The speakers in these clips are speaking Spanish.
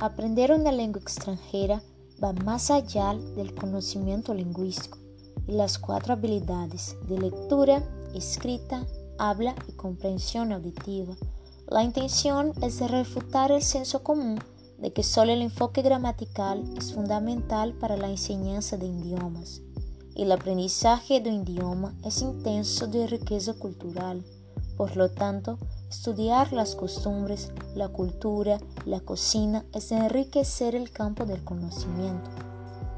Aprender una lengua extranjera va más allá del conocimiento lingüístico y las cuatro habilidades de lectura, escrita, habla y comprensión auditiva. La intención es refutar el senso común de que solo el enfoque gramatical es fundamental para la enseñanza de idiomas. El aprendizaje de un idioma es intenso de riqueza cultural. Por lo tanto, estudiar las costumbres, la cultura, la cocina es enriquecer el campo del conocimiento.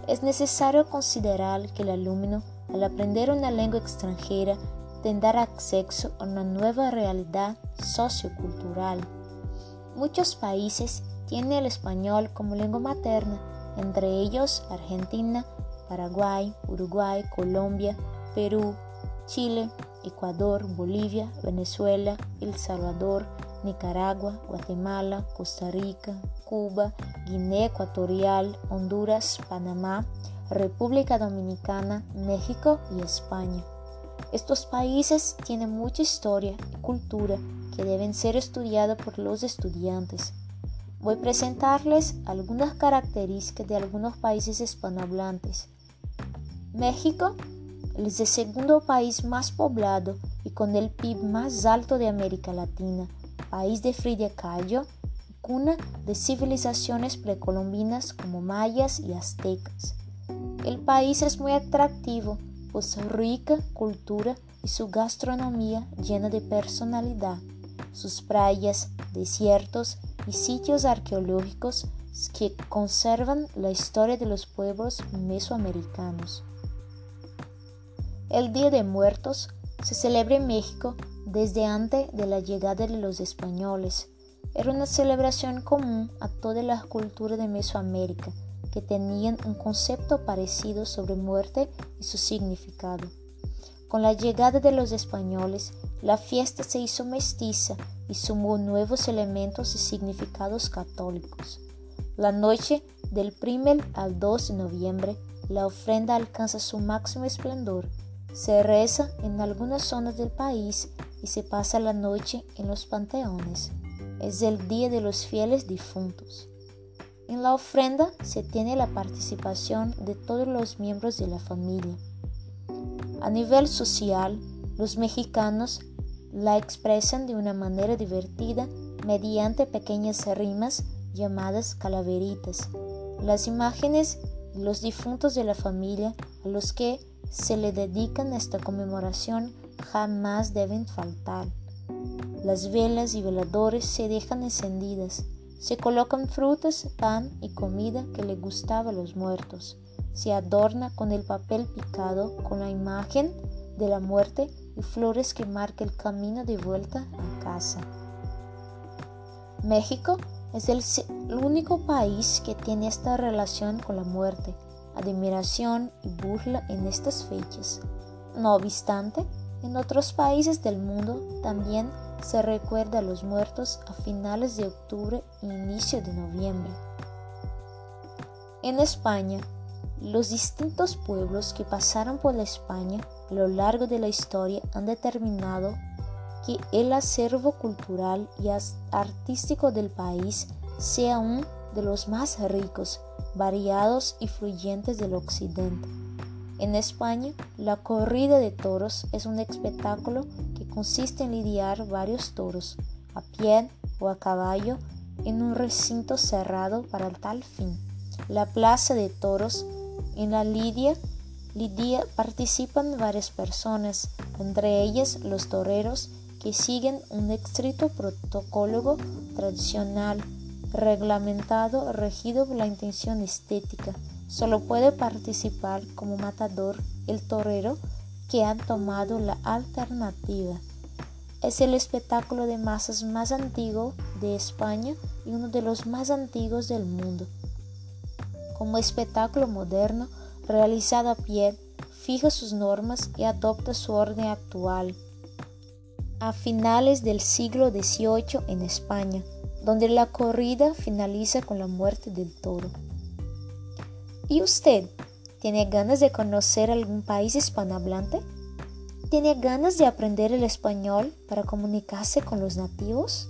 Es necesario considerar que el alumno, al aprender una lengua extranjera, tendrá acceso a una nueva realidad sociocultural. Muchos países tienen el español como lengua materna, entre ellos Argentina, Paraguay, Uruguay, Colombia, Perú, Chile, Ecuador, Bolivia, Venezuela, El Salvador, Nicaragua, Guatemala, Costa Rica, Cuba, Guinea Ecuatorial, Honduras, Panamá, República Dominicana, México y España. Estos países tienen mucha historia y cultura que deben ser estudiadas por los estudiantes. Voy a presentarles algunas características de algunos países hispanohablantes. México es el segundo país más poblado y con el PIB más alto de América Latina, país de Frida Kahlo, cuna de civilizaciones precolombinas como mayas y aztecas. El país es muy atractivo por su rica cultura y su gastronomía llena de personalidad. Sus playas, desiertos y sitios arqueológicos que conservan la historia de los pueblos mesoamericanos. El Día de Muertos se celebra en México desde antes de la llegada de los españoles. Era una celebración común a todas las culturas de Mesoamérica que tenían un concepto parecido sobre muerte y su significado. Con la llegada de los españoles, la fiesta se hizo mestiza y sumó nuevos elementos y significados católicos. La noche del 1 al 2 de noviembre, la ofrenda alcanza su máximo esplendor se reza en algunas zonas del país y se pasa la noche en los panteones. Es el día de los fieles difuntos. En la ofrenda se tiene la participación de todos los miembros de la familia. A nivel social, los mexicanos la expresan de una manera divertida mediante pequeñas rimas llamadas calaveritas. Las imágenes de los difuntos de la familia a los que se le dedican a esta conmemoración jamás deben faltar. Las velas y veladores se dejan encendidas, se colocan frutas, pan y comida que le gustaba a los muertos, se adorna con el papel picado con la imagen de la muerte y flores que marcan el camino de vuelta a casa. México es el único país que tiene esta relación con la muerte admiración y burla en estas fechas. No obstante, en otros países del mundo también se recuerda a los muertos a finales de octubre e inicio de noviembre. En España, los distintos pueblos que pasaron por la España a lo largo de la historia han determinado que el acervo cultural y artístico del país sea un de los más ricos, variados y fluyentes del occidente. En España, la corrida de toros es un espectáculo que consiste en lidiar varios toros, a pie o a caballo, en un recinto cerrado para tal fin. La plaza de toros en la lidia, lidia participan varias personas, entre ellas los toreros que siguen un estricto protocolo tradicional reglamentado regido por la intención estética. Solo puede participar como matador el torero que ha tomado la alternativa. Es el espectáculo de masas más antiguo de España y uno de los más antiguos del mundo. Como espectáculo moderno, realizado a pie, fija sus normas y adopta su orden actual. A finales del siglo XVIII en España, donde la corrida finaliza con la muerte del toro. ¿Y usted tiene ganas de conocer algún país hispanohablante? ¿Tiene ganas de aprender el español para comunicarse con los nativos?